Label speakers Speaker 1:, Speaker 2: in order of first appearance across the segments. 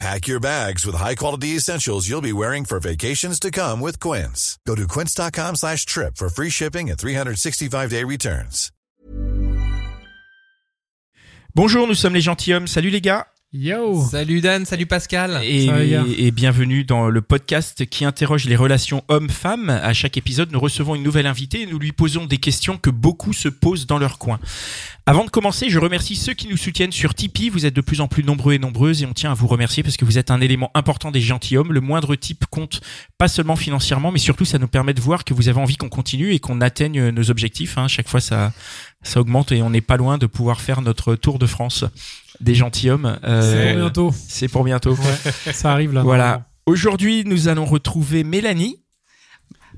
Speaker 1: Pack your bags with high-quality essentials you'll be wearing for vacations to come with Quince. Go to quince.com slash trip for free shipping and 365-day returns.
Speaker 2: Bonjour, nous sommes les gentilshommes. Salut les gars.
Speaker 3: Yo
Speaker 4: Salut Dan, salut Pascal.
Speaker 2: Et, et bienvenue dans le podcast qui interroge les relations hommes-femmes. À chaque épisode, nous recevons une nouvelle invitée et nous lui posons des questions que beaucoup se posent dans leur coin. Avant de commencer, je remercie ceux qui nous soutiennent sur Tipeee. Vous êtes de plus en plus nombreux et nombreuses et on tient à vous remercier parce que vous êtes un élément important des gentilshommes. Le moindre type compte pas seulement financièrement, mais surtout ça nous permet de voir que vous avez envie qu'on continue et qu'on atteigne nos objectifs. hein. Chaque fois, ça, ça augmente et on n'est pas loin de pouvoir faire notre tour de France des gentilshommes.
Speaker 3: C'est
Speaker 2: Euh,
Speaker 3: pour bientôt.
Speaker 2: C'est pour bientôt.
Speaker 3: Ouais, ça arrive là.
Speaker 2: Voilà. Aujourd'hui, nous allons retrouver Mélanie.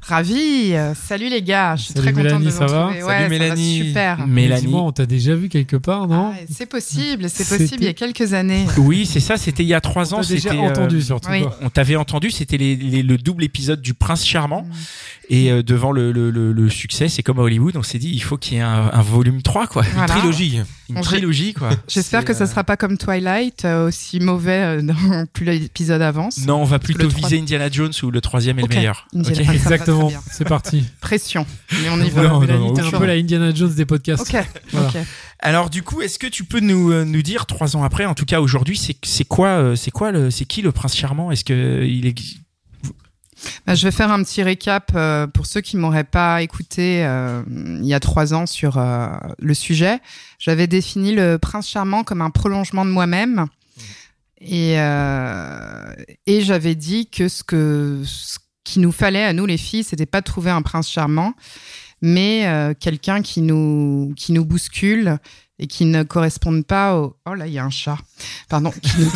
Speaker 5: Ravi. Salut les gars, je suis
Speaker 3: Salut
Speaker 5: très contente
Speaker 3: Mélanie,
Speaker 5: de vous
Speaker 3: ça va.
Speaker 4: Salut
Speaker 5: Ouais, ça va
Speaker 4: Mélanie.
Speaker 5: super.
Speaker 2: Mélanie.
Speaker 3: On t'a déjà vu quelque part, non
Speaker 5: Ah, c'est possible, c'est possible. Il y a quelques années.
Speaker 2: Oui, c'est ça. C'était il y a trois
Speaker 3: On
Speaker 2: ans.
Speaker 3: t'a déjà
Speaker 2: euh,
Speaker 3: entendu surtout.
Speaker 5: oui.
Speaker 3: quoi.
Speaker 2: on t'avait entendu. C'était les- les- le double épisode du Prince Charmant.
Speaker 5: Mm.
Speaker 2: Et euh, devant le, le- le- le succès, c'est comme à Hollywood. On s'est dit, il faut qu'il y ait un, un volume 3, quoi.
Speaker 5: Voilà.
Speaker 4: Trilogie.
Speaker 2: Une
Speaker 5: On-
Speaker 2: trilogie, quoi.
Speaker 5: J'espère que ça
Speaker 2: euh,
Speaker 5: sera pas comme Twilight, euh, aussi mauvais euh, dans- plus l'épisode avance.
Speaker 2: Non, on va plutôt viser Indiana Jones où le troisième est le meilleur.
Speaker 5: Indiana.
Speaker 3: Exactement, c'est parti.
Speaker 5: Pression. Mais on y va.
Speaker 2: Non, non,
Speaker 3: un peu la Indiana Jones des podcasts.
Speaker 5: Ok.
Speaker 3: Voilà.
Speaker 2: Alors du coup, est-ce que tu peux nous euh, nous dire trois ans après, en tout cas aujourd'hui, c'est c'est quoi euh, c'est quoi le c'est qui le prince charmant? Est-ce que il est
Speaker 5: Bah, je vais faire un petit récap euh, pour ceux qui m'auraient pas écouté euh, il y a trois ans sur euh, le sujet. J'avais défini le prince charmant comme un prolongement de moi-même. Et, euh, et j'avais dit que ce que ce qu'il nous fallait à nous les filles, c'était pas de trouver un prince charmant, mais euh, quelqu'un qui nous qui nous bouscule et qui ne corresponde pas au oh là il y a un chat pardon qui nous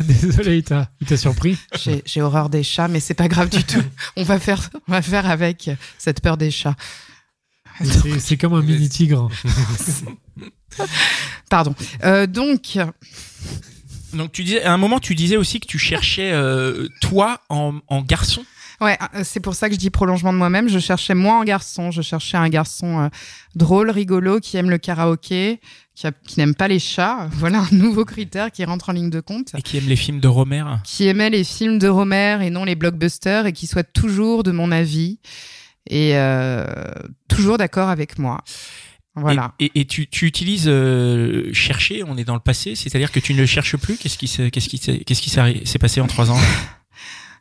Speaker 3: Désolé, il t'a il t'a surpris.
Speaker 5: j'ai j'ai horreur des chats, mais c'est pas grave du tout. On va faire, on va faire avec cette peur des chats.
Speaker 3: C'est c'est comme un mini tigre.
Speaker 5: Pardon. Euh, donc,
Speaker 2: donc tu disais à un moment tu disais aussi que tu cherchais euh, toi en, en garçon.
Speaker 5: Ouais, euh, c'est pour ça que je dis prolongement de moi-même. Je cherchais moi en garçon. Je cherchais un garçon euh, drôle, rigolo, qui aime le karaoké, qui, a- qui n'aime pas les chats. Voilà un nouveau critère qui rentre en ligne de compte.
Speaker 2: Et qui aime les films de Romer.
Speaker 5: Qui aimait les films de Romer et non les blockbusters et qui soit toujours de mon avis et euh, toujours d'accord avec moi. Voilà.
Speaker 2: Et, et- et tu, tu utilises euh, chercher, on est dans le passé, c'est-à-dire que tu ne le cherches plus? Qu'est-ce qui s'est- qu'est-ce qui s'est- qu'est-ce qui s'est s'est passé en trois ans?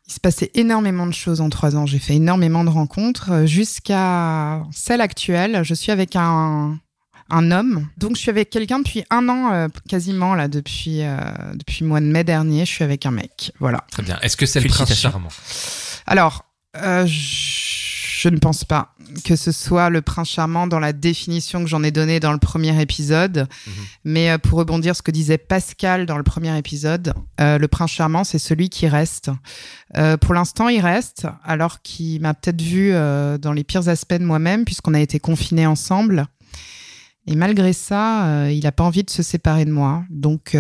Speaker 5: Il se passait énormément de choses en trois ans. J'ai fait énormément de rencontres euh, jusqu'à celle actuelle. Je suis avec un un homme. Donc je suis avec quelqu'un depuis un an euh, quasiment là depuis euh, depuis le mois de mai dernier. Je suis avec un mec. Voilà.
Speaker 4: Très bien. Est-ce que c'est le prince charmant?
Speaker 5: Alors euh, je je ne pense pas que ce soit le prince charmant dans la définition que j'en ai donnée dans le premier épisode.
Speaker 4: Mhm.
Speaker 5: Mais euh, pour rebondir ce que disait Pascal dans le premier épisode, euh, le prince charmant, c'est celui qui reste. Euh, pour l'instant, il reste, alors qu'il m'a peut-être vu euh, dans les pires aspects de moi-même, puisqu'on a été confinés ensemble. Et malgré ça, il n'a pas envie de se séparer de moi. Donc,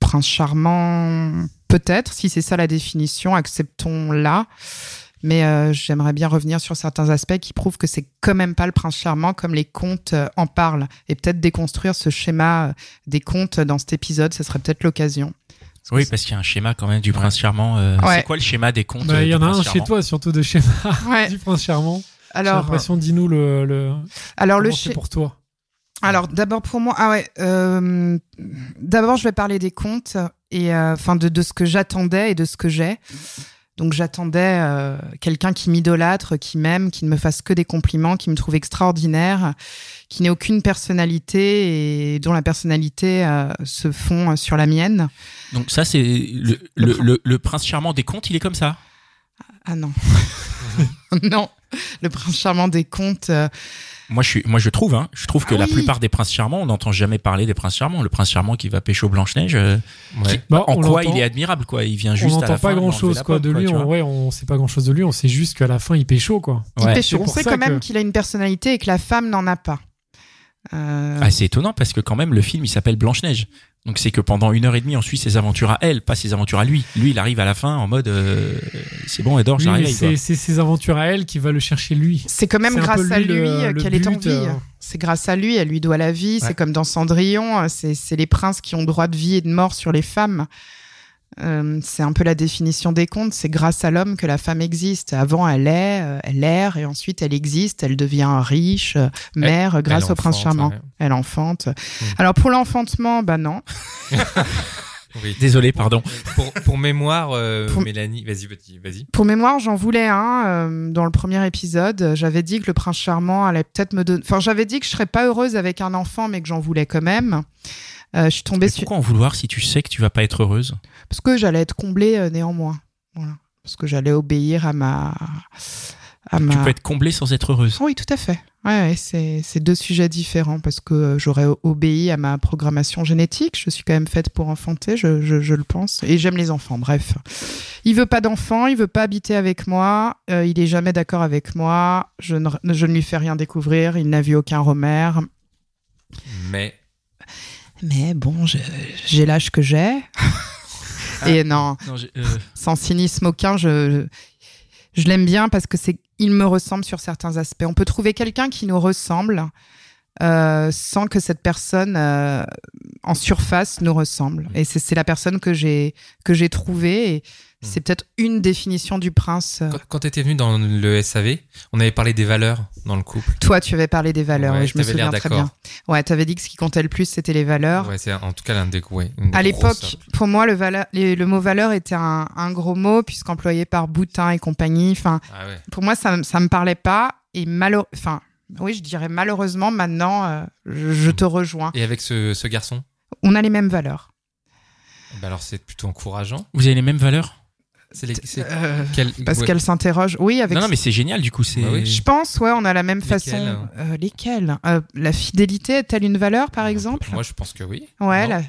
Speaker 5: prince charmant, peut-être, si c'est ça la définition, acceptons-la. Mais euh, j'aimerais bien revenir sur certains aspects qui prouvent que c'est quand même pas le prince charmant comme les contes euh, en parlent. Et peut-être déconstruire ce schéma euh, des contes dans cet épisode, ce serait peut-être l'occasion.
Speaker 2: Oui, parce qu'il y a un schéma quand même du prince charmant. euh,
Speaker 5: Ouais.
Speaker 2: C'est quoi le schéma des contes
Speaker 3: Bah, Il y en a un chez toi, surtout de schéma
Speaker 5: Ouais.
Speaker 3: du prince charmant. J'ai
Speaker 5: Alors,
Speaker 3: l'impression, dis-nous le. le...
Speaker 5: alors le
Speaker 3: c'est
Speaker 5: schéma.
Speaker 3: pour toi.
Speaker 5: Alors d'abord pour moi, ah ouais. euh, d'abord je vais parler des contes et euh, enfin de, de ce que j'attendais et de ce que j'ai. Donc j'attendais euh, quelqu'un qui m'idolâtre, qui m'aime, qui ne me fasse que des compliments, qui me trouve extraordinaire, qui n'ait aucune personnalité et dont la personnalité euh, se fond sur la mienne.
Speaker 2: Donc ça, c'est le, le, le- le prince charmant des contes, il est comme ça?
Speaker 5: Ah non, non, le prince charmant des contes. euh,
Speaker 2: Moi, je suis, moi, je trouve, hein, je trouve que
Speaker 5: Ah
Speaker 2: la
Speaker 5: oui.
Speaker 2: plupart des princes charmants, on n'entend jamais parler des princes charmants. Le prince charmant qui va pécho Blanche Neige,
Speaker 4: Ouais.
Speaker 3: Bah,
Speaker 2: en
Speaker 3: on
Speaker 2: quoi il est admirable, quoi. Il vient
Speaker 3: On
Speaker 2: juste à la
Speaker 3: n'entend pas grand chose quoi de lui.
Speaker 2: vois.
Speaker 3: vrai, on sait pas grand chose de lui. On sait juste qu'à la fin, il pécho quoi.
Speaker 5: il
Speaker 2: Ouais.
Speaker 5: pêche.
Speaker 3: C'est
Speaker 5: On sait quand même qu'il a une personnalité et que la femme n'en a pas. Euh,
Speaker 2: Ah, c'est étonnant parce que quand même le film il s'appelle Blanche Neige. Donc c'est que pendant une heure et demie on suit ses aventures à elle, pas ses aventures à lui. Lui il arrive à la fin en mode euh, c'est bon réveille. quoi.
Speaker 3: c'est ses aventures à elle qui va le chercher lui.
Speaker 5: c'est quand même grâce à
Speaker 3: lui
Speaker 5: euh,
Speaker 3: le
Speaker 5: qu'elle est en vie.
Speaker 3: euh.
Speaker 5: C'est grâce à lui, elle lui doit la vie.
Speaker 3: Ouais.
Speaker 5: C'est comme dans Cendrillon, euh, c'est les princes qui ont droit de vie et de mort sur les femmes. Euh, c'est un peu la définition des contes. C'est grâce à l'homme que la femme existe. Avant, elle est, euh, elle erre, et ensuite elle existe. Elle devient riche, euh, mère, grâce
Speaker 4: Elle
Speaker 5: au prince charmant.
Speaker 4: ouais.
Speaker 5: Elle enfante. Alors pour l'enfantement, bah non.
Speaker 4: Oui.
Speaker 2: Désolé, pardon.
Speaker 4: Pour, pour mémoire, euh,
Speaker 5: Pour-
Speaker 4: Mélanie, vas-y, vas-y, vas-y.
Speaker 5: Pour mémoire, j'en voulais un euh, dans le premier épisode. J'avais dit que le prince charmant allait peut-être me donner. Enfin, j'avais dit que je serais pas heureuse avec un enfant, mais que j'en voulais quand même. Euh, je suis tombée
Speaker 2: Mais
Speaker 5: sur
Speaker 2: pourquoi en vouloir si tu sais que tu vas pas être heureuse
Speaker 5: parce que j'allais être comblée euh, néanmoins. Voilà. Parce que j'allais obéir à ma. À ma...
Speaker 2: Tu peux être comblée sans être heureuse.
Speaker 5: Oui, tout à fait. Ouais, c'est c'est deux sujets différents parce que euh, j'aurais obéi à ma programmation génétique. Je suis quand même faite pour enfanter, je, je, je le pense. Et j'aime les enfants, bref. Il veut pas d'enfant, il veut pas habiter avec moi, euh, il est jamais d'accord avec moi, je ne, je ne lui fais rien découvrir, il n'a vu aucun Romer.
Speaker 4: Mais
Speaker 5: Mais bon, je- j'ai l'âge que j'ai. Et non,
Speaker 2: euh,
Speaker 5: sans cynisme aucun, je, je l'aime bien parce que c'est, il me ressemble sur certains aspects. On peut trouver quelqu'un qui nous ressemble euh, sans que cette personne euh, en surface nous ressemble. Et c'est, la personne que j'ai que j'ai trouvée. Et c'est peut-être une définition du prince.
Speaker 4: quand, quand tu étais venu dans le SAV, on avait parlé des valeurs dans le couple.
Speaker 5: Toi, tu avais parlé des valeurs.
Speaker 4: Ouais,
Speaker 5: je me souviens très bien. Ouais, t'avais dit que ce qui comptait le plus, c'était les valeurs.
Speaker 4: Ouais, c'est en tout cas l'un des ouais,
Speaker 5: À l'époque, pour moi, le, valeur, les- le mot valeur était un, un gros mot, puisqu'employé par Boutin et compagnie. Enfin,
Speaker 4: Ah ouais.
Speaker 5: pour moi, ça, ça me parlait pas. Et malheure... enfin, oui, je dirais malheureusement, maintenant, euh, je, je te rejoins.
Speaker 4: Et avec ce, ce garçon?
Speaker 5: On a les mêmes valeurs.
Speaker 4: bah alors c'est plutôt encourageant.
Speaker 2: Vous avez les mêmes valeurs?
Speaker 4: C'est les- c'est
Speaker 5: Euh,
Speaker 4: quel-
Speaker 5: parce
Speaker 4: ouais.
Speaker 5: qu'elle s'interroge. Oui, avec.
Speaker 2: Non, non, mais c'est génial du coup. C'est
Speaker 4: Bah oui.
Speaker 5: Je pense, ouais, on a la même
Speaker 4: Lesquelles
Speaker 5: façon. Euh, lesquelles Euh, La fidélité est-elle une valeur, par exemple?
Speaker 4: Moi, je pense que oui.
Speaker 5: Ouais,
Speaker 4: Non.
Speaker 5: la-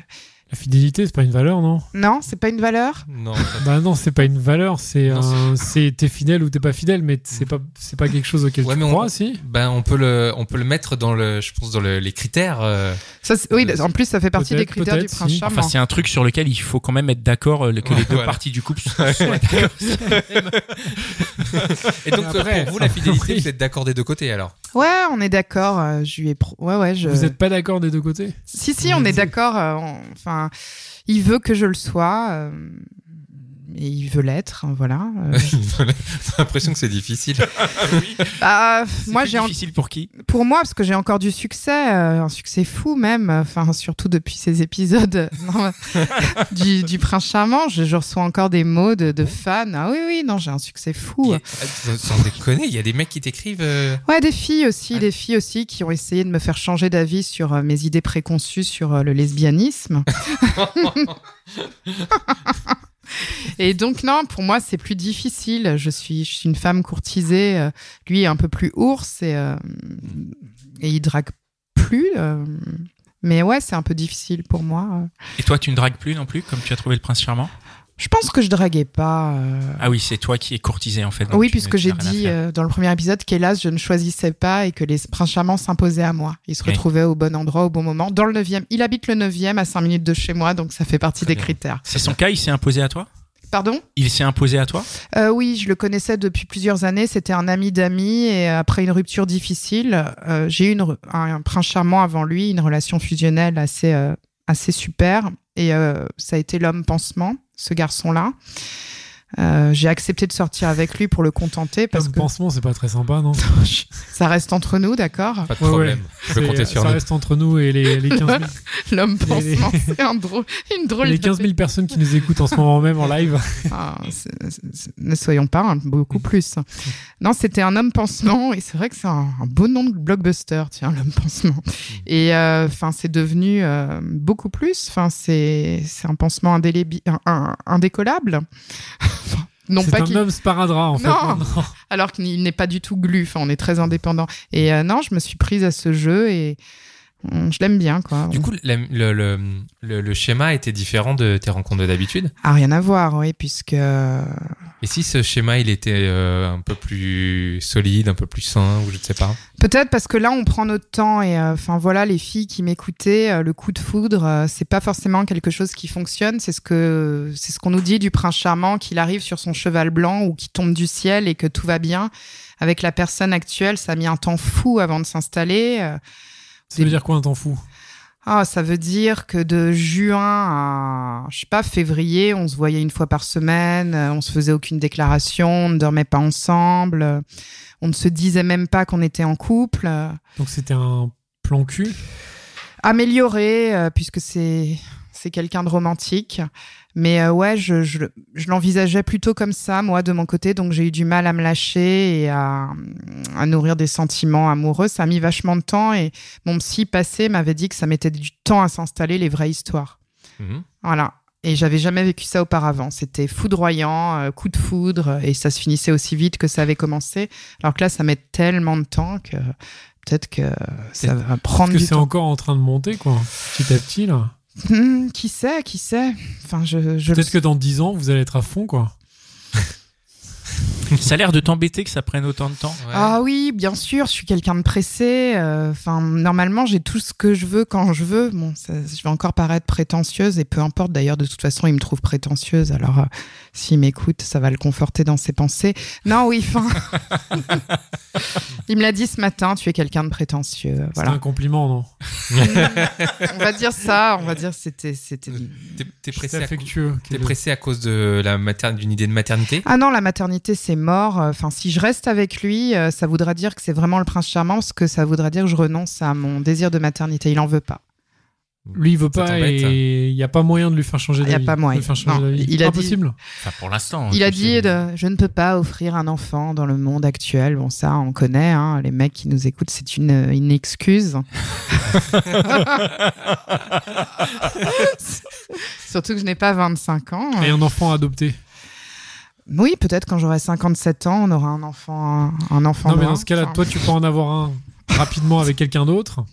Speaker 3: La fidélité, c'est pas une valeur, non?
Speaker 5: Non, c'est pas une valeur?
Speaker 4: Non.
Speaker 3: Bah non, c'est pas une valeur, c'est un- t'es fidèle ou t'es pas fidèle, mais c'est pas c'est pas quelque chose auquel
Speaker 4: Ouais,
Speaker 3: tu
Speaker 4: mais on-
Speaker 3: crois, si?
Speaker 4: Ben, on peut le, on peut le mettre dans le, je pense dans le- les critères. euh,
Speaker 5: Ça, oui,
Speaker 4: Peut-être.
Speaker 5: en plus, ça fait partie des critères du prince
Speaker 3: si.
Speaker 5: charmant.
Speaker 2: Enfin, c'est un truc sur lequel il faut quand même être d'accord euh, que les deux
Speaker 4: voilà.
Speaker 2: parties du couple soient d'accord.
Speaker 4: Et donc,
Speaker 3: après,
Speaker 4: pour vous, la fidélité,
Speaker 3: oui.
Speaker 4: vous êtes d'accord des deux côtés alors?
Speaker 5: Ouais, on est d'accord. euh, je lui ai pro- Ouais, ouais, je.
Speaker 3: Vous êtes pas d'accord des deux côtés?
Speaker 5: Si, si, on est d'accord. euh, on- Il veut que je le sois. euh, Et il veut l'être, hein, voilà. euh.
Speaker 4: J'ai l'impression que c'est difficile.
Speaker 5: Bah,
Speaker 2: C'est
Speaker 5: moi,
Speaker 2: plus
Speaker 5: j'ai en-
Speaker 2: difficile pour qui?
Speaker 5: pour moi, parce que j'ai encore du succès, euh, un succès fou même, enfin, surtout depuis ces épisodes non, du, du Prince Charmant, je, je reçois encore des mots de, de fans. Ah oui, oui, non, j'ai un succès fou.
Speaker 4: Ah, Sans déconner, il y a des mecs qui t'écrivent. euh,
Speaker 5: Ouais, des filles aussi,
Speaker 4: Ah.
Speaker 5: des filles aussi qui ont essayé de me faire changer d'avis sur euh, mes idées préconçues sur euh, le lesbianisme. Et donc non, pour moi c'est plus difficile. Je suis, je suis une femme courtisée. euh, lui est un peu plus ours et, euh, il drague plus. euh, mais ouais, c'est un peu difficile pour moi.
Speaker 2: Et toi, tu ne dragues plus non plus, comme tu as trouvé le prince charmant?
Speaker 5: Je pense que je draguais pas. euh,
Speaker 2: Ah oui, c'est toi qui es courtisé en fait. donc
Speaker 5: oui, puisque j'ai dit euh, dans le premier épisode qu'hélas, je ne choisissais pas et que les princes charmants s'imposaient à moi. Ils se
Speaker 2: Oui.
Speaker 5: retrouvaient au bon endroit, au bon moment. Dans le 9e. Il habite le 9e à 5 minutes de chez moi, donc ça fait partie
Speaker 4: Très
Speaker 5: des
Speaker 4: bien.
Speaker 5: critères.
Speaker 2: C'est son cas, il s'est imposé à toi?
Speaker 5: Pardon?
Speaker 2: Il s'est imposé à toi?
Speaker 5: Euh, Oui, je le connaissais depuis plusieurs années. C'était un ami d'amis et après une rupture difficile, j'ai eu une un, un prince charmant avant lui, une relation fusionnelle assez, assez super. Et euh, ça a été l'homme pansement, ce garçon-là. Euh, j'ai accepté de sortir avec lui pour le contenter parce
Speaker 3: Comme
Speaker 5: que
Speaker 3: pansement, c'est pas très sympa, non
Speaker 5: ça reste entre nous, d'accord
Speaker 4: Pas de
Speaker 3: Ouais,
Speaker 4: problème. Je peux compter sur
Speaker 3: Ça
Speaker 4: nous.
Speaker 3: reste entre nous et les, les 15 000,
Speaker 5: L'homme
Speaker 3: Les-
Speaker 5: pansement, c'est un drôle, une drôle
Speaker 3: les
Speaker 5: de
Speaker 3: 15 000 personnes qui nous écoutent en ce moment même en live.
Speaker 5: Ah, c'est- c'est- ne soyons pas, hein, beaucoup plus. Non, c'était un homme pansement, et c'est vrai que c'est un, un beau nom de blockbuster, tiens, l'homme pansement. Et enfin, c'est devenu euh, beaucoup plus. Enfin, c'est c'est un pansement indélébi- un- un- indécollable. Non
Speaker 3: C'est
Speaker 5: pas
Speaker 3: un homme sparadrap, en fait.
Speaker 5: Non.
Speaker 3: maintenant.
Speaker 5: alors qu'il n'est pas du tout glu. Enfin, on est très indépendant. Et euh, non, je me suis prise à ce jeu et Je l'aime bien, quoi.
Speaker 4: Du coup, le, le, le, le schéma était différent de tes rencontres d'habitude?
Speaker 5: Ah, rien à voir, oui, puisque
Speaker 4: Et si ce schéma, il était euh, un peu plus solide, un peu plus sain, ou je ne sais pas?
Speaker 5: Peut-être parce que là, on prend notre temps et euh, enfin voilà, les filles qui m'écoutaient, euh, le coup de foudre, euh, c'est pas forcément quelque chose qui fonctionne. C'est ce que c'est ce qu'on nous dit du prince charmant qu'il arrive sur son cheval blanc ou qui tombe du ciel et que tout va bien. Avec la personne actuelle, ça a mis un temps fou avant de s'installer.
Speaker 3: Ça veut dire quoi un temps fou?
Speaker 5: Ah, ça veut dire que de juin à, je sais pas, février, on se voyait une fois par semaine, euh, on se faisait aucune déclaration, on ne dormait pas ensemble, euh, on ne se disait même pas qu'on était en couple.
Speaker 3: Donc c'était un plan cul?
Speaker 5: amélioré euh, puisque c'est c'est quelqu'un de romantique mais euh, ouais je, je, je l'envisageais plutôt comme ça moi de mon côté donc j'ai eu du mal à me lâcher et à, à nourrir des sentiments amoureux ça a mis vachement de temps et mon psy passé m'avait dit que ça mettait du temps à s'installer les vraies histoires
Speaker 4: Mhm.
Speaker 5: voilà et j'avais jamais vécu ça auparavant. C'était foudroyant, euh, coup de foudre, et ça se finissait aussi vite que ça avait commencé. Alors que là, ça met tellement de temps que peut-être que ça va prendre
Speaker 3: Parce que
Speaker 5: du
Speaker 3: c'est
Speaker 5: temps.
Speaker 3: encore en train de monter, quoi. Petit à petit, là.
Speaker 5: Hmm, qui sait, qui sait Enfin, je, je
Speaker 3: Peut-être que dans 10 ans, vous allez être à fond, quoi.
Speaker 2: Ça a l'air de t'embêter que ça prenne autant de temps.
Speaker 4: Ouais.
Speaker 5: Ah oui, bien sûr, je suis quelqu'un de pressé. euh, Enfin, normalement, j'ai tout ce que je veux quand je veux. Bon, ça, je vais encore paraître prétentieuse et peu importe. D'ailleurs, de toute façon, il me trouve prétentieuse. Alors, euh, s'il m'écoute, ça va le conforter dans ses pensées. Non, oui, enfin. il me l'a dit ce matin. Tu es quelqu'un de prétentieux.
Speaker 3: C'est
Speaker 5: Voilà.
Speaker 3: un compliment, non?
Speaker 5: On va dire ça. On va dire c'était c'était.
Speaker 4: T'es
Speaker 3: C'est
Speaker 4: pressé, à, pressé à cause de la mater- d'une idée de maternité?
Speaker 5: Ah non, la maternité, c'est mort. Enfin, si je reste avec lui, euh, ça voudra dire que c'est vraiment le prince charmant, parce que ça voudra dire que je renonce à mon désir de maternité. Il en veut pas.
Speaker 3: Lui, il veut
Speaker 4: Ça
Speaker 3: pas et il n'y a pas moyen de lui faire changer
Speaker 5: Il y a
Speaker 3: d'avis.
Speaker 5: pas moyen.
Speaker 3: De faire changer
Speaker 5: Non,
Speaker 3: d'avis.
Speaker 5: il a dit-
Speaker 3: Impossible.
Speaker 2: Enfin, pour l'instant.
Speaker 5: Il a
Speaker 2: je
Speaker 5: dit de, je ne peux pas offrir un enfant dans le monde actuel. Bon, ça, on connaît. Hein, les mecs qui nous écoutent, c'est une, une excuse. Surtout que je n'ai pas 25 ans.
Speaker 3: Et un enfant adopté.
Speaker 5: Oui, peut-être quand j'aurai 57 ans, on aura un enfant, un enfant.
Speaker 3: Non, mais dans ce cas-là,
Speaker 5: Enfin,
Speaker 3: toi, tu peux en avoir un rapidement avec quelqu'un d'autre.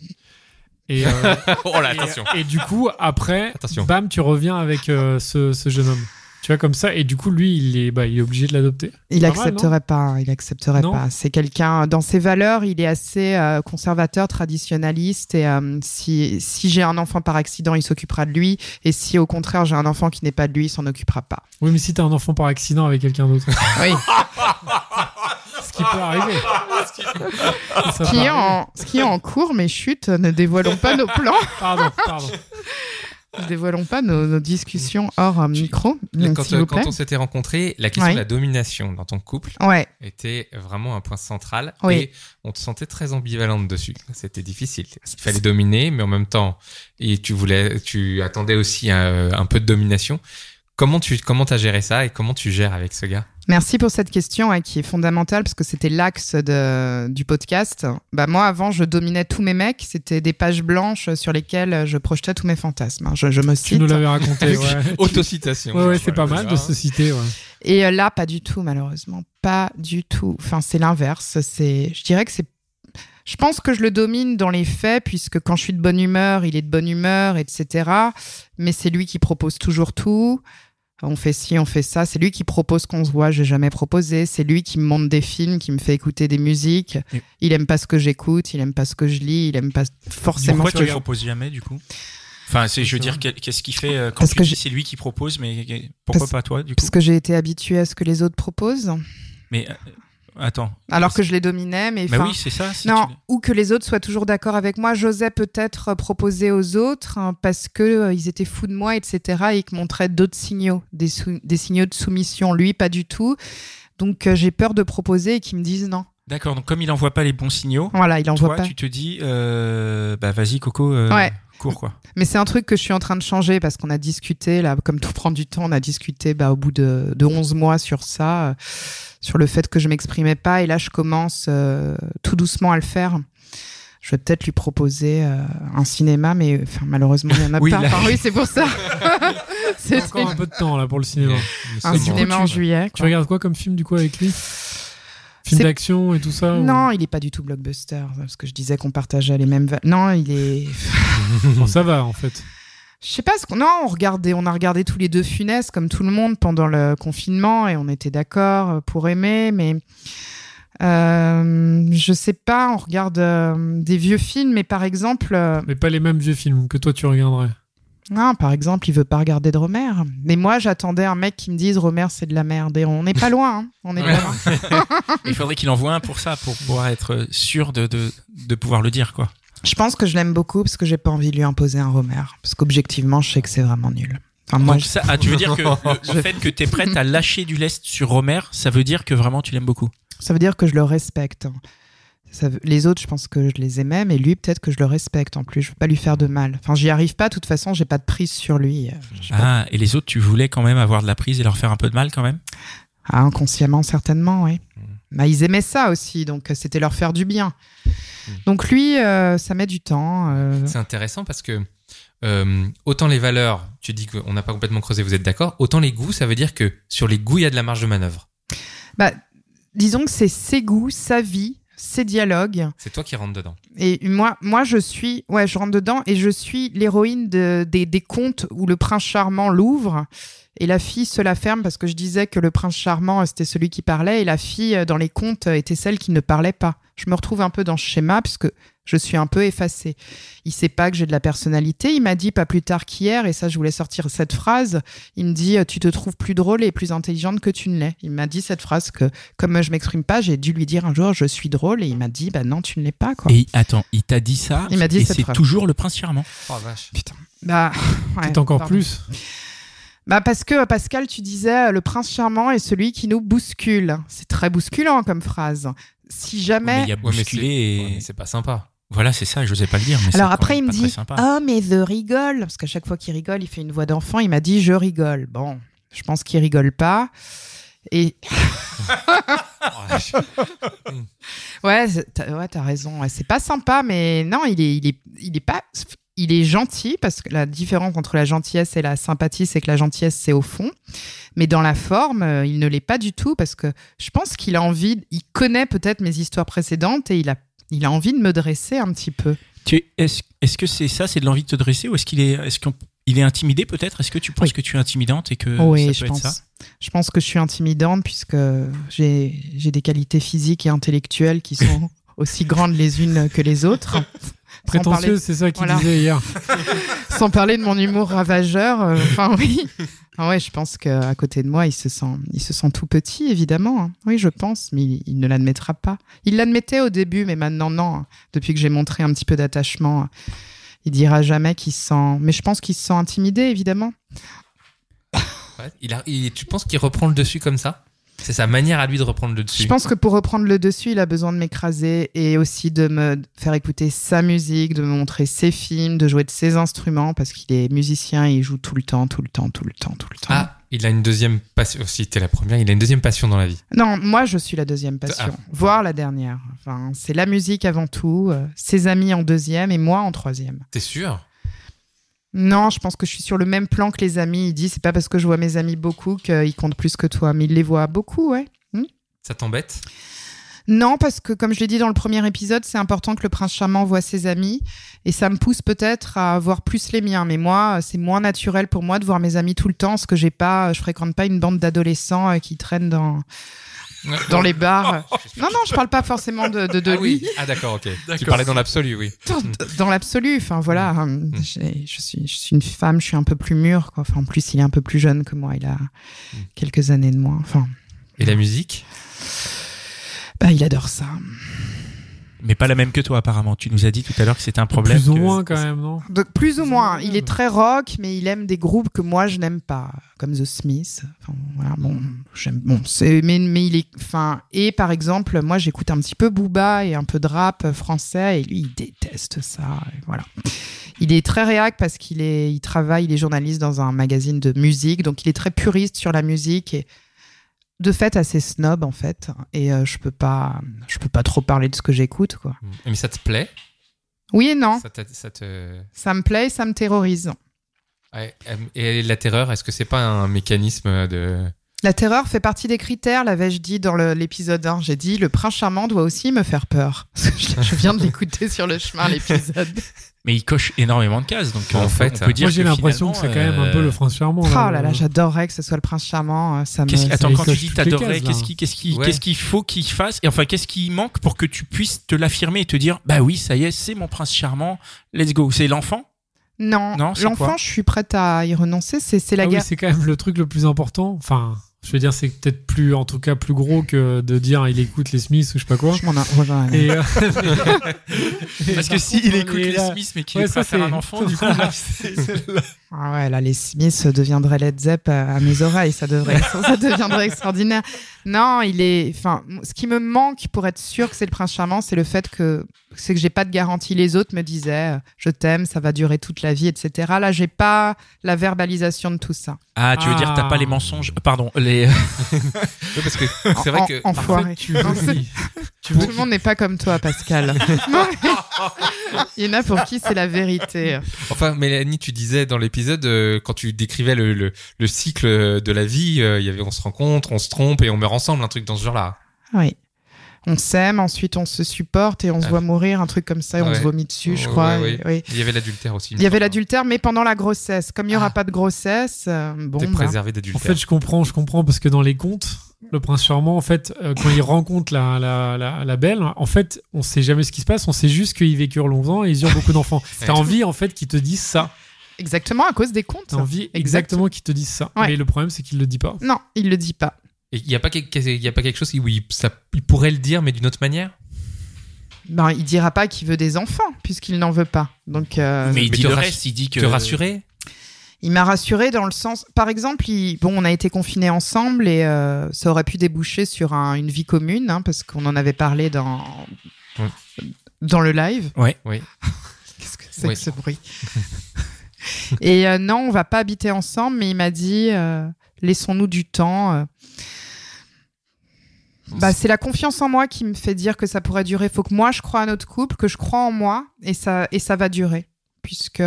Speaker 3: Et, euh,
Speaker 4: Oh là,
Speaker 3: et-
Speaker 4: attention.
Speaker 3: Et, du coup, après,
Speaker 4: Attention.
Speaker 3: bam, tu reviens avec euh, ce, ce jeune homme. Tu vois, comme ça. Et du coup, lui, il est, bah, il est obligé de l'adopter.
Speaker 5: Il
Speaker 3: mal,
Speaker 5: accepterait pas. Il accepterait
Speaker 3: Non
Speaker 5: pas. C'est quelqu'un dans ses valeurs. Il est assez euh, conservateur, traditionnaliste. Et euh, si si j'ai un enfant par accident, il s'occupera de lui. Et si au contraire j'ai un enfant qui n'est pas de lui, il s'en occupera pas.
Speaker 3: Oui, mais si t'as un enfant par accident avec quelqu'un d'autre,
Speaker 5: Oui.
Speaker 3: ce qui peut arriver.
Speaker 5: Ce qui est en ce qui est en cours, mais chut, ne dévoilons pas nos plans.
Speaker 3: Pardon, pardon.
Speaker 5: Ne dévoilons pas nos, nos discussions hors euh, micro,
Speaker 4: quand,
Speaker 5: vous
Speaker 4: quand
Speaker 5: plaît.
Speaker 4: on s'était rencontrés, la question de la domination dans ton couple
Speaker 5: Ouais.
Speaker 4: était vraiment un point central
Speaker 5: Oui.
Speaker 4: et on te sentait très ambivalente dessus. C'était difficile. Il fallait dominer, mais en même temps, et tu voulais, tu attendais aussi un, un peu de domination. Comment tu comment as géré ça et comment tu gères avec ce gars?
Speaker 5: Merci pour cette question hein, qui est fondamentale parce que c'était l'axe de- du podcast. Bah moi avant je dominais tous mes mecs, c'était des pages blanches sur lesquelles je projetais tous mes fantasmes. hein. Je, je me
Speaker 3: Tu
Speaker 5: cite.
Speaker 3: nous l'avais raconté, ouais.
Speaker 4: Autocitation.
Speaker 3: Ouais, ouais, c'est pas mal de se citer, ouais.
Speaker 5: Et euh, là pas du tout malheureusement, pas du tout. Enfin c'est l'inverse. C'est, je dirais que c'est, je pense que je le domine dans les faits puisque quand je suis de bonne humeur, il est de bonne humeur, etc. Mais c'est lui qui propose toujours tout. On fait ci, on fait ça. C'est lui qui propose qu'on se voit. J'ai jamais proposé. C'est lui qui me montre des films, qui me fait écouter des musiques.
Speaker 2: Et-
Speaker 5: Il aime pas ce que j'écoute. Il aime pas ce que je lis. Il aime pas forcément.
Speaker 2: Pourquoi tu
Speaker 5: je-
Speaker 2: proposes jamais du coup? Enfin, c'est, je veux dire, qu'est-ce qu'il fait euh, quand
Speaker 5: Parce
Speaker 2: tu
Speaker 5: que
Speaker 2: dis c'est lui qui propose, mais pourquoi
Speaker 5: Parce-
Speaker 2: pas toi du coup?
Speaker 5: Parce que j'ai été habituée à ce que les autres proposent,
Speaker 2: Mais euh, attends.
Speaker 5: alors que je les dominais. Mais
Speaker 2: Bah oui, c'est ça.
Speaker 5: Non,
Speaker 2: tu-
Speaker 5: ou que les autres soient toujours d'accord avec moi. J'osais peut-être proposer aux autres hein, parce que euh, ils étaient fous de moi, etc. Et qu'ils montraient d'autres signaux, des signaux de soumission. Lui, pas du tout. Donc euh, j'ai peur de proposer et qu'ils me disent non.
Speaker 2: D'accord. Donc comme il envoie pas les bons signaux,
Speaker 5: Voilà, il en voit
Speaker 2: toi,
Speaker 5: pas.
Speaker 2: tu te dis, euh, bah vas-y Coco, euh,
Speaker 5: Ouais.
Speaker 2: cours quoi.
Speaker 5: Mais c'est un truc que je suis en train de changer parce qu'on a discuté, là, comme tout prend du temps, on a discuté bah, au bout de, de 11 mois sur ça, euh, sur le fait que je m'exprimais pas. Et là, je commence euh, tout doucement à le faire. Je vais peut-être lui proposer euh, un cinéma, mais enfin, malheureusement, il n'y en a
Speaker 2: Oui,
Speaker 5: pas.
Speaker 2: là-
Speaker 5: Enfin, oui, c'est pour ça.
Speaker 3: C'est encore un peu de temps là pour le cinéma.
Speaker 5: Un cinéma en
Speaker 3: tu-
Speaker 5: juillet.
Speaker 3: Tu
Speaker 5: quoi.
Speaker 3: regardes quoi comme film du coup avec lui? Film d'action et tout ça ou-
Speaker 5: Non, il est pas du tout blockbuster, parce que je disais qu'on partageait les mêmes. Non, il est.
Speaker 3: Bon, ça va en fait.
Speaker 5: Je sais pas ce qu'on. Non, on regardait, on a regardé tous les deux Funès comme tout le monde pendant le confinement et on était d'accord pour aimer, mais euh, je sais pas. On regarde euh, des vieux films, mais par exemple, euh,
Speaker 3: Mais pas les mêmes vieux films que toi tu regarderais.
Speaker 5: Non, par exemple, il veut pas regarder de Romer. Mais moi, j'attendais un mec qui me dise Romer, c'est de la merde. Et on n'est pas loin. hein. On
Speaker 2: Ouais.
Speaker 5: pas loin.
Speaker 2: Il faudrait qu'il envoie un pour ça, pour pouvoir être sûr de, de, de pouvoir le dire, quoi.
Speaker 5: Je pense que je l'aime beaucoup parce que j'ai pas envie de lui imposer un Romer. Parce qu'objectivement, je sais que c'est vraiment nul. Enfin, moi,
Speaker 2: Donc
Speaker 5: je-
Speaker 2: ça, ah, tu veux dire que le, le fait que tu es prête à lâcher du lest sur Romer, ça veut dire que vraiment tu l'aimes beaucoup?
Speaker 5: Ça veut dire que je le respecte. Ça veut- Les autres, je pense que je les aimais, mais lui, peut-être que je le respecte en plus. Je veux pas lui faire de mal. Enfin, j'y arrive pas. De toute façon, j'ai pas de prise sur lui. Euh.
Speaker 2: Ah, et les autres, tu voulais quand même avoir de la prise et leur faire un peu de mal quand même?
Speaker 5: Ah, inconsciemment, certainement, oui.
Speaker 2: Hmm.
Speaker 5: Bah, ils aimaient ça aussi, donc euh, c'était leur faire du bien.
Speaker 2: Hmm.
Speaker 5: Donc lui, euh, ça met du temps. euh,
Speaker 4: C'est intéressant parce que euh, autant les valeurs, tu dis qu'on n'a pas complètement creusé, vous êtes d'accord, autant les goûts, ça veut dire que sur les goûts, il y a de la marge de manœuvre.
Speaker 5: bah, disons que c'est ses goûts, sa vie, ses dialogues.
Speaker 4: C'est toi qui rentres dedans.
Speaker 5: Et moi, moi, je suis, ouais, je rentre dedans et je suis l'héroïne de, des, des contes où le prince charmant l'ouvre et la fille se la ferme parce que je disais que le prince charmant euh, c'était celui qui parlait et la fille euh, dans les contes euh, était celle qui ne parlait pas. Je me retrouve un peu dans ce schéma puisque je suis un peu effacée. Il sait pas que j'ai de la personnalité. Il m'a dit pas plus tard qu'hier et ça je voulais sortir cette phrase. Il me dit euh, tu te trouves plus drôle et plus intelligente que tu ne l'es. Il m'a dit cette phrase que comme je m'exprime pas, j'ai dû lui dire un jour je suis drôle et il m'a dit bah non tu ne l'es pas quoi.
Speaker 2: Et attends, il t'a dit ça?
Speaker 5: Il m'a dit
Speaker 2: et
Speaker 5: cette
Speaker 2: c'est toujours le prince charmant.
Speaker 4: Oh vache.
Speaker 5: Bah, ouais,
Speaker 3: Peut-être encore
Speaker 5: pardon.
Speaker 3: plus.
Speaker 5: Bah parce que Pascal, tu disais euh, le prince charmant est celui qui nous bouscule. C'est très bousculant comme phrase. Si
Speaker 2: Mais
Speaker 5: jamais.
Speaker 2: il y a
Speaker 4: Ouais, mais
Speaker 2: bousculé
Speaker 4: c'est-
Speaker 2: et...
Speaker 4: ouais, mais c'est pas sympa.
Speaker 2: Voilà, c'est ça, je n'osais pas le dire. Mais
Speaker 5: Alors après, il me dit. Ah, mais je rigole. Parce qu'à chaque fois qu'il rigole, il fait une voix d'enfant. Il m'a dit Je rigole. Bon, je pense qu'il rigole pas. Et
Speaker 4: Oh,
Speaker 5: ouais, t'as ouais, raison. C'est pas sympa, mais non, il est, il est, il est pas. Il est gentil parce que la différence entre la gentillesse et la sympathie, c'est que la gentillesse, c'est au fond. Mais dans la forme, euh, il ne l'est pas du tout parce que je pense qu'il a envie, il connaît peut-être mes histoires précédentes et il a, il a envie de me dresser un petit peu.
Speaker 2: Est-ce est-ce que c'est ça, c'est de l'envie de te dresser ou est-ce qu'il est, est-ce qu'on- il est intimidé peut-être? Est-ce que tu penses
Speaker 5: Oui.
Speaker 2: que tu es intimidante et que
Speaker 5: oui,
Speaker 2: ça
Speaker 5: je
Speaker 2: peut être
Speaker 5: pense.
Speaker 2: ça
Speaker 5: Je pense que je suis intimidante puisque j'ai j'ai des qualités physiques et intellectuelles qui sont aussi grandes les unes que les autres.
Speaker 3: Prétentieux, c'est ça qu'il
Speaker 5: Voilà.
Speaker 3: disait hier.
Speaker 5: sans parler de mon humour ravageur. euh, Enfin oui. Ah ouais, je pense qu'à côté de moi, il se sent, il se sent tout petit, évidemment. hein. Oui, je pense, mais il, ne l'admettra pas. Il l'admettait au début, mais maintenant non. Depuis que j'ai montré un petit peu d'attachement, il dira jamais qu'il se sent. Mais je pense qu'il se sent intimidé, évidemment.
Speaker 4: Il a, tu penses qu'il reprend le dessus comme ça? C'est sa manière à lui de reprendre le dessus.
Speaker 5: Je pense que pour reprendre le dessus, il a besoin de m'écraser et aussi de me faire écouter sa musique, de me montrer ses films, de jouer de ses instruments parce qu'il est musicien et il joue tout le temps, tout le temps, tout le temps, tout le temps.
Speaker 4: Ah, il a une deuxième passion. Oh, Si t'es la première, il a une deuxième passion dans la vie.
Speaker 5: Non, moi je suis la deuxième passion,
Speaker 4: Ah.
Speaker 5: voire la dernière. Enfin, c'est la musique avant tout, euh, ses amis en deuxième et moi en troisième.
Speaker 4: T'es sûr?
Speaker 5: Non, je pense que je suis sur le même plan que les amis. Il dit c'est pas parce que je vois mes amis beaucoup qu'ils comptent plus que toi, mais il les voit beaucoup, ouais.
Speaker 4: Ça t'embête?
Speaker 5: Non, parce que comme je l'ai dit dans le premier épisode, c'est important que le prince charmant voit ses amis et ça me pousse peut-être à voir plus les miens. Mais moi, c'est moins naturel pour moi de voir mes amis tout le temps, parce que j'ai pas, je fréquente pas une bande d'adolescents euh, qui traînent dans dans les bars. Non, non, je parle pas forcément de de, de
Speaker 4: ah
Speaker 5: lui.
Speaker 4: oui. Ah d'accord, ok. Tu parlais dans l'absolu, oui.
Speaker 5: Dans, dans l'absolu, enfin voilà, hum, j'ai- je suis, je suis une femme, je suis un peu plus mûre. Quoi. Enfin, en plus, il est un peu plus jeune que moi, il a quelques années de moins. Enfin,
Speaker 4: Et la musique?
Speaker 5: Bah, il adore ça.
Speaker 2: Mais pas la même que toi apparemment. Tu nous as dit tout à l'heure que c'était un problème.
Speaker 3: Plus ou
Speaker 2: que-
Speaker 3: moins quand même, non
Speaker 5: De, plus ou moins. Il est très rock, mais il aime des groupes que moi je n'aime pas, comme The Smiths. Enfin, voilà, bon, j'aime. Bon, c'est mais, mais il est. Enfin, et par exemple, moi j'écoute un petit peu Booba et un peu de rap français, et lui il déteste ça. et voilà. Il est très réac parce qu'il est, il travaille, il est journaliste dans un magazine de musique, donc il est très puriste sur la musique et de fait assez snob en fait. Et euh, je peux pas, je peux pas trop parler de ce que j'écoute quoi.
Speaker 4: Mais ça te plaît?
Speaker 5: Oui et non,
Speaker 4: ça, te...
Speaker 5: ça me plaît, et ça me terrorise.
Speaker 4: Ouais, euh, Et la terreur, est-ce que c'est pas un mécanisme de...
Speaker 5: La terreur fait partie des critères, l'avais-je dit dans l'épisode 1. J'ai dit le prince charmant doit aussi me faire peur. Je viens de l'écouter sur le chemin, l'épisode.
Speaker 2: Mais il coche énormément de cases, donc
Speaker 4: En
Speaker 2: euh,
Speaker 4: fait,
Speaker 2: on peut dire
Speaker 3: Moi, j'ai
Speaker 2: que
Speaker 3: l'impression que c'est quand même un peu
Speaker 2: euh,
Speaker 3: le prince charmant.
Speaker 5: Oh là là, j'adorerais que ce soit le prince charmant. euh, Ça me...
Speaker 2: Attends, quand tu dis t'adorerais, qu'est-ce qui- qu'est-ce qui-
Speaker 4: Ouais.
Speaker 2: qu'est-ce qu'il faut qu'il fasse Et enfin, qu'est-ce qui manque pour que tu puisses te l'affirmer et te dire, bah oui, ça y est, c'est mon prince charmant, let's go. C'est l'enfant?
Speaker 5: Non,
Speaker 2: Non,
Speaker 5: l'enfant, je suis prête à y renoncer. C'est c'est la
Speaker 3: Ah oui,
Speaker 5: guerre.
Speaker 3: c'est quand même le truc le plus important. Enfin, je veux dire, c'est peut-être plus, en tout cas, plus gros que de dire il écoute les Smiths ou je sais pas quoi.
Speaker 5: Je m'en rejoins.
Speaker 3: Et, euh,
Speaker 2: Parce que si il écoute les
Speaker 3: là-
Speaker 2: Smiths, mais qu'il
Speaker 3: Ouais,
Speaker 2: veut pas
Speaker 3: ça,
Speaker 2: faire
Speaker 3: c'est-
Speaker 2: un enfant, du coup, là, c'est- c'est-
Speaker 5: Ah ouais, là, les Smiths deviendraient Led Zepp à, à mes oreilles. Ça, devrait, ça deviendrait extraordinaire. Non, il est. Enfin, ce qui me manque pour être sûr que c'est le prince charmant, c'est le fait que c'est que j'ai pas de garantie. Les autres me disaient, euh, je t'aime, ça va durer toute la vie, etc. Là, j'ai pas la verbalisation de tout ça.
Speaker 2: Ah, tu veux dire, t'as
Speaker 3: Ah.
Speaker 2: pas les mensonges Pardon, les.
Speaker 4: Oui, parce que c'est vrai
Speaker 5: En-
Speaker 4: que.
Speaker 3: en
Speaker 5: enfoiré.
Speaker 3: fait, tu
Speaker 5: Non,
Speaker 3: tu
Speaker 5: Tout
Speaker 3: veux
Speaker 5: le monde n'est pas comme toi, Pascal. Non, mais- Il y en a pour qui c'est la vérité.
Speaker 4: Enfin, Mélanie, tu disais dans l'épisode, euh, quand tu décrivais le, le, le cycle de la vie, euh, il y avait on se rencontre, on se trompe et on meurt ensemble, un truc dans ce genre-là.
Speaker 5: Oui. On s'aime, ensuite on se supporte et on se voit mourir, un truc comme ça, et on
Speaker 4: Ouais.
Speaker 5: se vomit dessus, je
Speaker 4: Ouais,
Speaker 5: crois.
Speaker 4: ouais,
Speaker 5: et-.
Speaker 4: Il y avait l'adultère aussi.
Speaker 5: Il y avait l'adultère, mais pendant la grossesse. Comme il n'y aura
Speaker 4: Ah.
Speaker 5: pas de grossesse, euh, bon.
Speaker 4: T'es
Speaker 5: bah,
Speaker 4: préservé
Speaker 3: En
Speaker 4: d'adultère.
Speaker 3: fait, je comprends, je comprends parce que dans les contes, le prince charmant, en fait, euh, quand il rencontre la, la, la, la belle, en fait, on sait jamais ce qui se passe, on sait juste qu'ils vécurent longtemps et ils eurent beaucoup d'enfants.
Speaker 4: Ouais.
Speaker 3: T'as envie, en fait, qu'ils te disent ça.
Speaker 5: Exactement, à cause des contes.
Speaker 3: T'as envie
Speaker 5: Exact.
Speaker 3: exactement qu'ils te disent ça.
Speaker 5: Ouais.
Speaker 3: Mais le problème, c'est qu'il le dit pas.
Speaker 5: Non, il le dit pas.
Speaker 4: Et il n'y a, pas quelque- il y a pas quelque chose où il, ça, il pourrait le dire, mais d'une autre manière?
Speaker 5: Ben, il dira pas qu'il veut des enfants, puisqu'il n'en veut pas. Donc, euh,
Speaker 2: mais il
Speaker 4: mais
Speaker 2: dit
Speaker 4: te
Speaker 2: le reste, il dit que.
Speaker 4: Te rassurer?
Speaker 5: Il m'a rassuré dans le sens. Par exemple, il- bon, on a été confinés ensemble et euh, ça aurait pu déboucher sur un- une vie commune, hein, parce qu'on en avait parlé dans,
Speaker 4: Ouais.
Speaker 5: dans le live.
Speaker 2: Ouais.
Speaker 4: Oui.
Speaker 5: Qu'est-ce que c'est que ce bruit? Et euh, non, on va pas habiter ensemble, mais il m'a dit euh, laissons-nous du temps. euh. Bah, c'est la confiance en moi qui me fait dire que ça pourrait durer. Faut que moi je crois à notre couple, que je crois en moi et ça et ça va durer. Puisque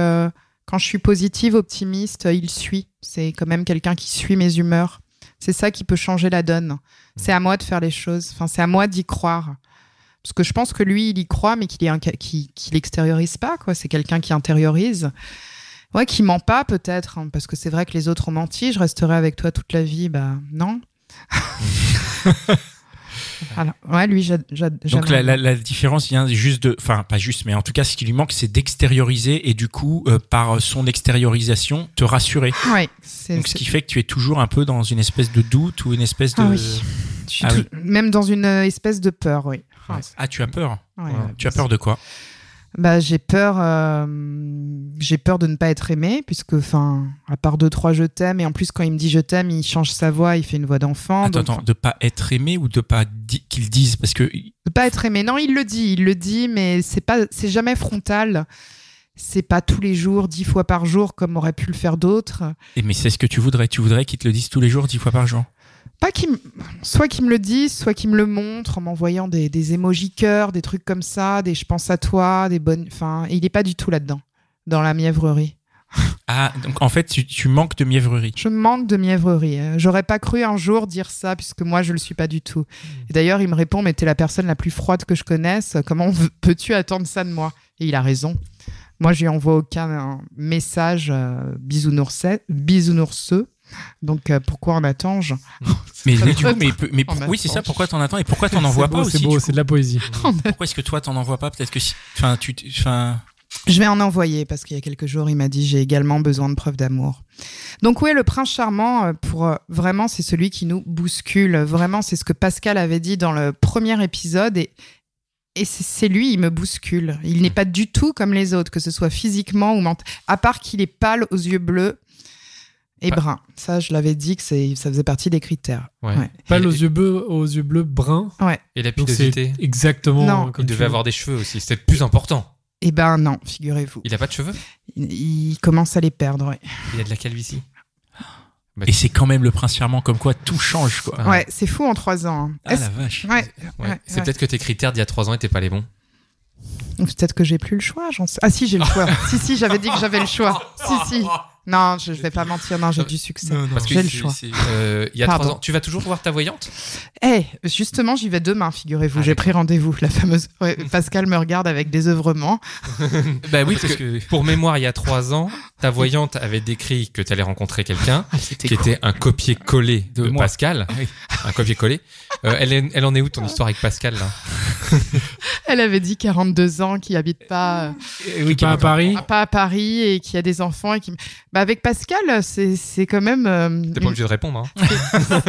Speaker 5: quand je suis positive, optimiste, il suit. C'est quand même quelqu'un qui suit mes humeurs. C'est ça qui peut changer la donne. C'est à moi de faire les choses. Enfin, c'est à moi d'y croire. Parce que je pense que lui, il y croit, mais qu'il qui, qui l'extériorise pas. C'est quelqu'un qui intériorise. Ouais, qui ment pas peut-être, hein, parce que c'est vrai que les autres ont menti. Je resterai avec toi toute la vie, bah non. Alors, ouais, lui, j'ad- j'ad-
Speaker 2: Donc la, la,
Speaker 5: bien.
Speaker 2: la différence vient juste de, enfin pas juste, mais en tout cas ce qui lui manque c'est d'extérioriser et du coup euh, par son extériorisation te rassurer.
Speaker 5: Ouais, c'est-
Speaker 2: Donc ce qui fait que tu es toujours un peu dans une espèce de doute ou une espèce de.
Speaker 5: Ah oui. je suis
Speaker 2: Ah
Speaker 5: tout- même dans une euh, espèce de peur, oui. Ouais,
Speaker 2: Ah tu as peur.
Speaker 5: ouais,
Speaker 2: Tu as peur de quoi?
Speaker 5: Bah, j'ai peur, euh, j'ai peur de ne pas être aimé, puisque, enfin, à part deux trois je t'aime, et en plus quand il me dit je t'aime, il change sa voix, il fait une voix d'enfant.
Speaker 2: Attends,
Speaker 5: donc,
Speaker 2: attends, de pas être aimé ou de pas di- qu'ils disent parce que
Speaker 5: De pas être aimé. Non, il le dit, il le dit, mais c'est pas, c'est jamais frontal. C'est pas tous les jours, dix fois par jour, comme aurait pu le faire d'autres.
Speaker 2: Eh, mais c'est ce que tu voudrais. Tu voudrais qu'ils te le disent tous les jours, dix fois par jour.
Speaker 5: Pas qu'il, me- soit qu'il me le dise, soit qu'il me le montre en m'envoyant des, des émojis cœurs, des trucs comme ça, des je pense à toi, des bonnes. Enfin, il est pas du tout là-dedans, dans la mièvrerie.
Speaker 2: Ah donc en fait tu, tu manques de mièvrerie.
Speaker 5: Je manque de mièvrerie. Euh, J'aurais pas cru un jour dire ça, puisque moi, je le suis pas du tout. Et d'ailleurs, il me répond, mais t'es la personne la plus froide que je connaisse. Comment peux-tu attendre ça de moi? Et il a raison. Moi, je lui envoie aucun euh, message euh, bisounourseux. Donc, euh, pourquoi en attends-je
Speaker 2: Mais, mais du coup, mais, oui c'est ça. Pourquoi t'en attends et pourquoi t'en envoies pas
Speaker 3: C'est beau, c'est de la poésie.
Speaker 2: Pourquoi est-ce que toi t'en envoies pas? Peut-être que si, enfin tu, enfin
Speaker 5: Je vais en envoyer parce qu'il y a quelques jours, il m'a dit j'ai également besoin de preuves d'amour. Donc oui, le prince charmant, euh, pour euh, vraiment, c'est celui qui nous bouscule. Vraiment, c'est ce que Pascal avait dit dans le premier épisode et et c'est- c'est lui, il me bouscule. Il n'est pas du tout comme les autres, que ce soit physiquement ou mentalement. À part qu'il est pâle aux yeux bleus et
Speaker 4: Ouais.
Speaker 5: brun. Ça, je l'avais dit que c'est, ça faisait partie des critères.
Speaker 4: Ouais.
Speaker 5: Ouais.
Speaker 3: Pâle aux yeux bleus, aux yeux bleus bruns.
Speaker 4: Et la pilosité
Speaker 3: exactement
Speaker 5: Non.
Speaker 3: comme
Speaker 4: Il devait
Speaker 3: veux.
Speaker 4: avoir des cheveux aussi, c'était plus important.
Speaker 5: Eh ben non, figurez-vous.
Speaker 4: Il a pas de cheveux?
Speaker 5: Il, il commence à les perdre, ouais.
Speaker 4: Il a de la calvitie.
Speaker 2: et c'est quand même le prince charmant comme quoi tout change quoi.
Speaker 5: Ouais, c'est fou en trois ans. hein.
Speaker 2: Ah la vache.
Speaker 5: Ouais,
Speaker 4: Ouais.
Speaker 5: Ouais,
Speaker 4: c'est
Speaker 5: ouais.
Speaker 4: peut-être que tes critères d'il y a trois ans étaient pas les bons.
Speaker 5: Ou Peut-être que j'ai plus le choix, j'en sais. Ah si, j'ai le choix. si, si, j'avais dit que j'avais le choix. Si, si. Non, je, je vais pas mentir, non, j'ai du succès.
Speaker 4: Parce que
Speaker 5: J'ai le choix.
Speaker 4: Euh, il y a
Speaker 5: Pardon.
Speaker 4: trois ans. Tu vas toujours voir ta voyante?
Speaker 5: Eh, justement, j'y vais demain, figurez-vous.
Speaker 4: Ah,
Speaker 5: j'ai pris rendez-vous. La fameuse. ouais, Pascal me regarde avec des œuvrements.
Speaker 2: Bah oui,
Speaker 4: Parce
Speaker 2: parce que.
Speaker 4: Pour mémoire, il y a trois ans, ta voyante avait décrit que tu allais rencontrer quelqu'un
Speaker 5: Ah, c'était
Speaker 4: qui
Speaker 5: cool.
Speaker 4: était un copier-coller de. Pascal.
Speaker 2: Oui.
Speaker 4: Un copier-coller. Euh, elle, est- elle en est où ton histoire avec Pascal là?
Speaker 5: Elle avait dit 42 ans, qui habite pas, euh,
Speaker 2: oui,
Speaker 3: Pas à Paris.
Speaker 5: pas à Paris et qui a des enfants. Et qui... bah, avec Pascal, c'est c'est quand même. euh,
Speaker 4: T'es pas
Speaker 5: une-
Speaker 4: obligé de répondre. Hein.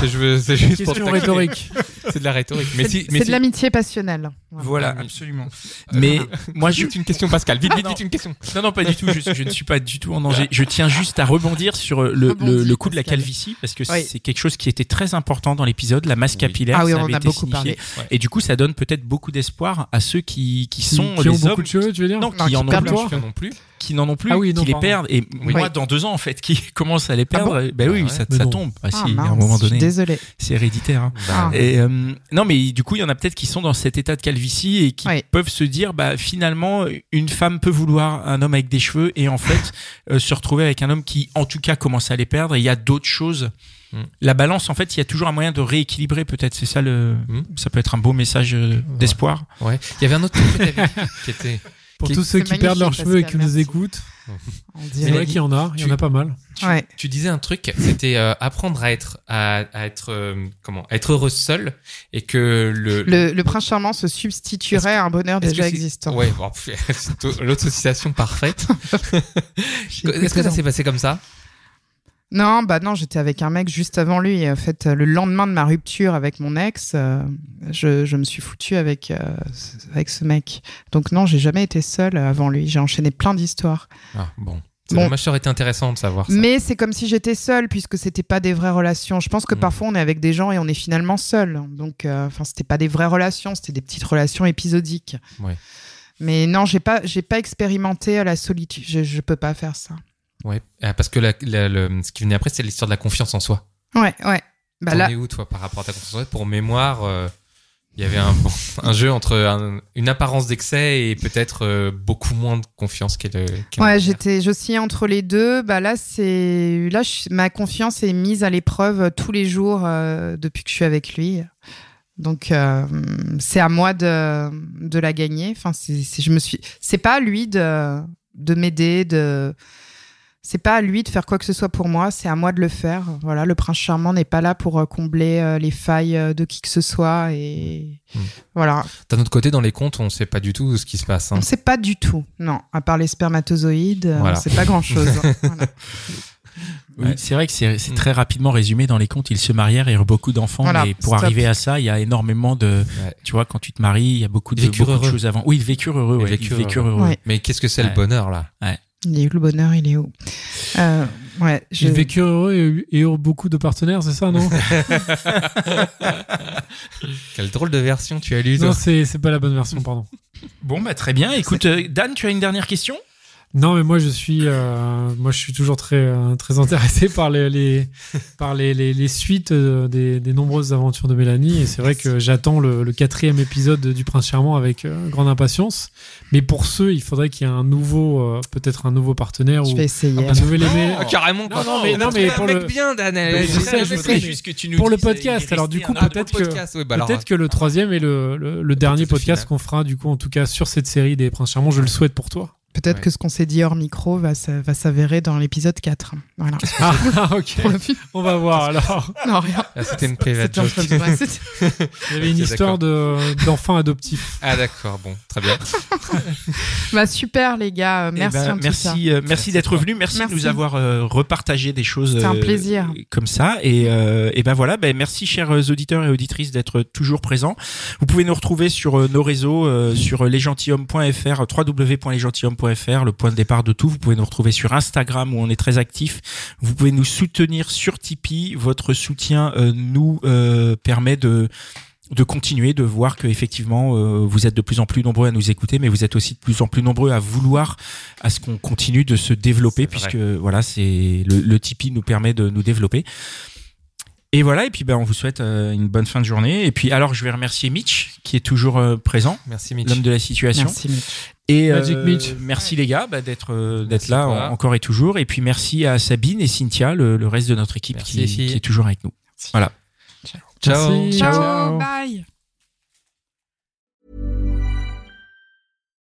Speaker 4: c'est juste pour
Speaker 3: rhétorique.
Speaker 4: C'est de la rhétorique. Mais si,
Speaker 5: C'est de l'amitié passionnelle. Voilà.
Speaker 2: Voilà,
Speaker 4: Ah
Speaker 2: absolument. Mais moi, je.
Speaker 4: Une question, Pascal. Vite, vite, vite une question.
Speaker 2: Non, non, pas du tout. Je, je ne suis pas du tout en danger. Je tiens juste à rebondir sur euh, le, le, le coup de la calvitie, parce que
Speaker 5: Oui.
Speaker 2: c'est quelque chose qui était très important dans l'épisode, la masse
Speaker 4: Oui.
Speaker 2: capillaire.
Speaker 5: Ah oui,
Speaker 2: ça
Speaker 5: on en a
Speaker 2: été
Speaker 5: beaucoup
Speaker 2: signifié.
Speaker 5: parlé.
Speaker 2: Et du coup, ça donne peut-être beaucoup d'espoir à ceux qui, qui
Speaker 3: Qui,
Speaker 2: sont
Speaker 3: qui ont
Speaker 2: les
Speaker 3: beaucoup
Speaker 2: hommes
Speaker 3: de cheveux, tu veux dire
Speaker 2: non,
Speaker 5: Non,
Speaker 2: qui
Speaker 5: qui
Speaker 2: en ont plus,
Speaker 4: non plus.
Speaker 2: qui n'en ont plus,
Speaker 3: Ah oui, non,
Speaker 2: qui les perdent. Et
Speaker 4: Oui.
Speaker 2: moi, dans deux ans, en fait, qui commencent à les
Speaker 5: Ah
Speaker 2: perdre, ben oui,
Speaker 4: Ah ouais.
Speaker 2: ça, tombe. Ah,
Speaker 5: Ah,
Speaker 2: si, à un moment donné,
Speaker 5: Désolée.
Speaker 2: c'est héréditaire. hein.
Speaker 5: Ah.
Speaker 2: Et euh, non, mais du coup, il y en a peut-être qui sont dans cet état de calvitie et qui peuvent se dire, bah finalement, une femme peut vouloir un homme avec des cheveux et en fait euh, se retrouver avec un homme qui, en tout cas, commence à les perdre. Et il y a d'autres choses.
Speaker 4: Mm.
Speaker 2: La balance, en fait, il y a toujours un moyen de rééquilibrer. Peut-être, c'est ça le.
Speaker 4: Mm.
Speaker 2: Ça peut être un beau message euh, d'espoir.
Speaker 4: Ouais. Il y avait un autre truc que qui était.
Speaker 3: Pour tous ceux qui perdent leurs cheveux et qui nous écoutent, c'est vrai qu'il y en a, il y en a pas mal.
Speaker 4: Tu,
Speaker 5: Ouais.
Speaker 4: tu disais un truc, c'était euh, apprendre à être à, à être euh, comment à être heureux seul et que le
Speaker 5: Le, le prince charmant se substituerait à un bonheur déjà existant.
Speaker 4: Ouais, bon, c'est l'autocitation parfaite. Est-ce que ça s'est passé comme ça?
Speaker 5: Non, bah non, j'étais avec un mec juste avant lui. Et en fait, le lendemain de ma rupture avec mon ex, euh, je, je me suis foutu avec, euh, avec ce mec. Donc non, j'ai jamais été seule avant lui. J'ai enchaîné plein d'histoires.
Speaker 4: Ah, bon.
Speaker 5: Bon.
Speaker 4: dommage, ça aurait été intéressant de savoir ça.
Speaker 5: Mais c'est comme si j'étais seule puisque c'était pas des vraies relations. Je pense que
Speaker 4: Mm.
Speaker 5: parfois on est avec des gens et on est finalement seul. Donc, euh, enfin, c'était pas des vraies relations, c'était des petites relations épisodiques.
Speaker 4: Ouais.
Speaker 5: Mais non, j'ai pas, j'ai pas expérimenté la solitude. Je, je peux pas faire ça.
Speaker 4: Ouais, Ah, parce que la- la- le- ce qui venait après, c'est l'histoire de la confiance en soi.
Speaker 5: Ouais, ouais. Bah
Speaker 4: T'en
Speaker 5: là,
Speaker 4: es où toi par rapport à ta confiance en soi? Pour mémoire, euh, il y avait un, jeu entre un- une apparence d'excès et peut-être euh, beaucoup moins de confiance qu'elle. euh, qu'elle
Speaker 5: Ouais, j'étais, j'oscillais entre les deux. Bah là, c'est, là, je- ma confiance est mise à l'épreuve tous les jours euh, depuis que je suis avec lui. Donc, euh, c'est à moi de, de la gagner. Enfin, c'est, c'est- je me suis, c'est pas à lui de, de m'aider, de, c'est pas à lui de faire quoi que ce soit pour moi. C'est à moi de le faire. Voilà, le prince charmant n'est pas là pour euh, combler euh, les failles euh, de qui que ce soit. Et
Speaker 4: Hmm.
Speaker 5: voilà,
Speaker 4: D'un autre côté, dans les contes, on sait pas du tout ce qui se passe. hein.
Speaker 5: on sait pas du tout. Non, à part les spermatozoïdes,
Speaker 4: Voilà.
Speaker 5: on sait pas grand chose. voilà.
Speaker 2: Oui,
Speaker 4: Ouais.
Speaker 2: c'est vrai que c'est c'est
Speaker 4: Mm.
Speaker 2: très rapidement résumé dans les contes. Ils se marièrent et eurent beaucoup d'enfants.
Speaker 5: Voilà,
Speaker 2: mais pour
Speaker 5: stop.
Speaker 2: arriver à ça, il y a énormément de.
Speaker 4: Ouais.
Speaker 2: Tu vois, quand tu te maries, il y a beaucoup de, beaucoup de choses avant. Oui, ils vécurent heureux.
Speaker 4: Ils
Speaker 2: Ouais,
Speaker 4: vécurent
Speaker 2: ils vécurent heureux.
Speaker 5: Ouais.
Speaker 4: Mais qu'est-ce que c'est
Speaker 2: Ouais.
Speaker 4: le bonheur là?
Speaker 5: Il est où le bonheur Il est où euh, Ouais, je...
Speaker 3: J'ai vécu heureux et, et eurent beaucoup de partenaires, c'est ça, non
Speaker 4: Quelle drôle de version tu as lu
Speaker 3: Non, c'est c'est pas la bonne version, pardon.
Speaker 2: Bon, bah très bien. Écoute, euh, Dan, tu as une dernière question?
Speaker 3: Non, mais moi je suis, euh, moi je suis toujours très euh, très intéressé par les, les par les, les, les suites euh, des, des nombreuses aventures de Mélanie et c'est vrai que j'attends le, le quatrième épisode du Prince Charmant avec euh, grande impatience. Mais pour ceux, il faudrait qu'il y ait un nouveau, euh, peut-être un nouveau partenaire
Speaker 5: je
Speaker 3: ou
Speaker 5: vais essayer.
Speaker 3: un nouvel aimé.
Speaker 4: Ah, carrément.
Speaker 3: Non, non, mais- non, mais pour le-
Speaker 4: bien Dan.
Speaker 3: Mais
Speaker 4: elle-
Speaker 3: je sais,
Speaker 4: elle-
Speaker 3: je
Speaker 4: elle-
Speaker 3: sais.
Speaker 4: elle-
Speaker 2: juste que tu nous
Speaker 3: Pour le podcast,
Speaker 2: est
Speaker 3: alors, du coup, peut-être que-
Speaker 4: bah
Speaker 3: Peut-être que le troisième et le, le, le dernier podcast qu'on fera du coup en tout cas sur cette série des Princes Charmants, je le souhaite pour toi.
Speaker 5: Peut-être
Speaker 4: Ouais.
Speaker 5: que ce qu'on s'est dit hors micro va, s'avérer dans l'épisode 4. Voilà.
Speaker 3: Ah, ok.
Speaker 5: Le film.
Speaker 3: On va voir alors.
Speaker 5: Non, rien.
Speaker 4: Ah, C'était une private joke.
Speaker 5: de- c'était-
Speaker 3: Il y avait une
Speaker 4: Ok,
Speaker 3: histoire de d'enfants adoptifs.
Speaker 4: Ah d'accord, bon, très bien.
Speaker 5: bah, super, les gars.
Speaker 2: Eh
Speaker 5: Merci
Speaker 2: ben, merci, euh, merci d'être venu. Merci, de nous avoir euh, repartagé des choses.
Speaker 5: C'était un
Speaker 2: euh,
Speaker 5: plaisir.
Speaker 2: Comme ça. Et, euh, et ben voilà. Ben merci, chers auditeurs et auditrices, d'être toujours présents. Vous pouvez nous retrouver sur euh, nos réseaux, euh, sur lesgentilhommes.fr, www.lesgentilhommes.fr, le point de départ de tout. Vous pouvez nous retrouver sur Instagram où on est très actif. Vous pouvez nous soutenir sur Tipeee. Votre soutien euh, nous euh, permet de de continuer de voir que effectivement euh, vous êtes de plus en plus nombreux à nous écouter mais vous êtes aussi de plus en plus nombreux à vouloir à ce qu'on continue de se développer puisque voilà c'est le, Tipeee nous permet de nous développer et voilà et puis ben on vous souhaite euh, une bonne fin de journée et puis alors je vais remercier Mitch qui est toujours euh, présent
Speaker 4: Merci Mitch.
Speaker 2: l'homme de la situation
Speaker 5: Merci, Mitch.
Speaker 2: Et
Speaker 3: Magic
Speaker 2: euh,
Speaker 3: Mitch.
Speaker 2: merci les gars bah, d'être euh, d'être
Speaker 4: Merci
Speaker 2: là en- encore et toujours. Et puis merci à Sabine et Cynthia, le, le reste de notre équipe
Speaker 4: Merci,
Speaker 2: qui, est toujours avec nous. Voilà.
Speaker 4: Ciao.
Speaker 3: Merci.
Speaker 5: Ciao, bye.